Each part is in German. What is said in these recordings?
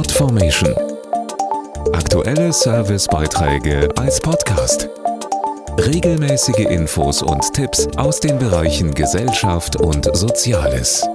Podformation. Aktuelle Servicebeiträge als Podcast. Regelmäßige Infos und Tipps aus den Bereichen Gesellschaft und Soziales.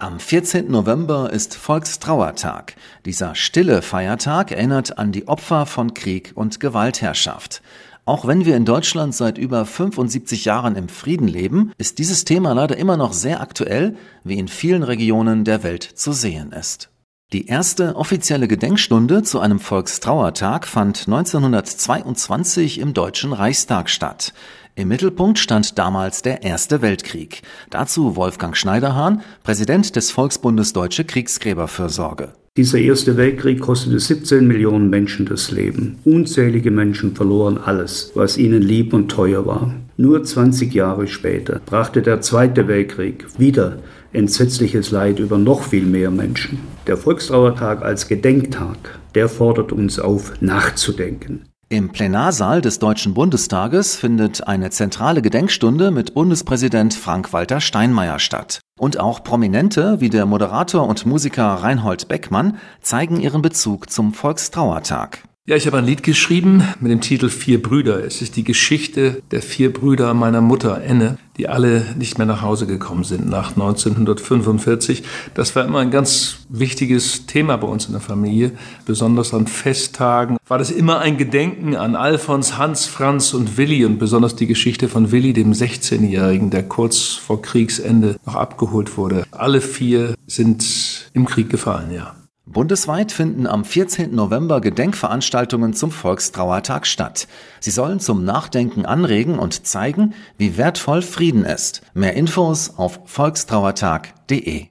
Am 14. November ist Volkstrauertag. Dieser stille Feiertag erinnert an die Opfer von Krieg und Gewaltherrschaft. Auch wenn wir in Deutschland seit über 75 Jahren im Frieden leben, ist dieses Thema leider immer noch sehr aktuell, wie in vielen Regionen der Welt zu sehen ist. Die erste offizielle Gedenkstunde zu einem Volkstrauertag fand 1922 im Deutschen Reichstag statt. Im Mittelpunkt stand damals der Erste Weltkrieg. Dazu Wolfgang Schneiderhahn, Präsident des Volksbundes Deutsche Kriegsgräberfürsorge. Dieser Erste Weltkrieg kostete 17 Millionen Menschen das Leben. Unzählige Menschen verloren alles, was ihnen lieb und teuer war. Nur 20 Jahre später brachte der Zweite Weltkrieg wieder entsetzliches Leid über noch viel mehr Menschen. Der Volkstrauertag als Gedenktag, der fordert uns auf, nachzudenken. Im Plenarsaal des Deutschen Bundestages findet eine zentrale Gedenkstunde mit Bundespräsident Frank-Walter Steinmeier statt. Und auch Prominente wie der Moderator und Musiker Reinhold Beckmann zeigen ihren Bezug zum Volkstrauertag. Ja, ich habe ein Lied geschrieben mit dem Titel Vier Brüder. Es ist die Geschichte der vier Brüder meiner Mutter Enne, die alle nicht mehr nach Hause gekommen sind nach 1945. Das war immer ein ganz wichtiges Thema bei uns in der Familie. Besonders an Festtagen war das immer ein Gedenken an Alfons, Hans, Franz und Willi und besonders die Geschichte von Willi, dem 16-Jährigen, der kurz vor Kriegsende noch abgeholt wurde. Alle vier sind im Krieg gefallen, ja. Bundesweit finden am 14. November Gedenkveranstaltungen zum Volkstrauertag statt. Sie sollen zum Nachdenken anregen und zeigen, wie wertvoll Frieden ist. Mehr Infos auf volkstrauertag.de.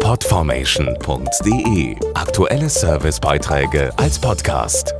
Podformation.de Aktuelle Servicebeiträge als Podcast.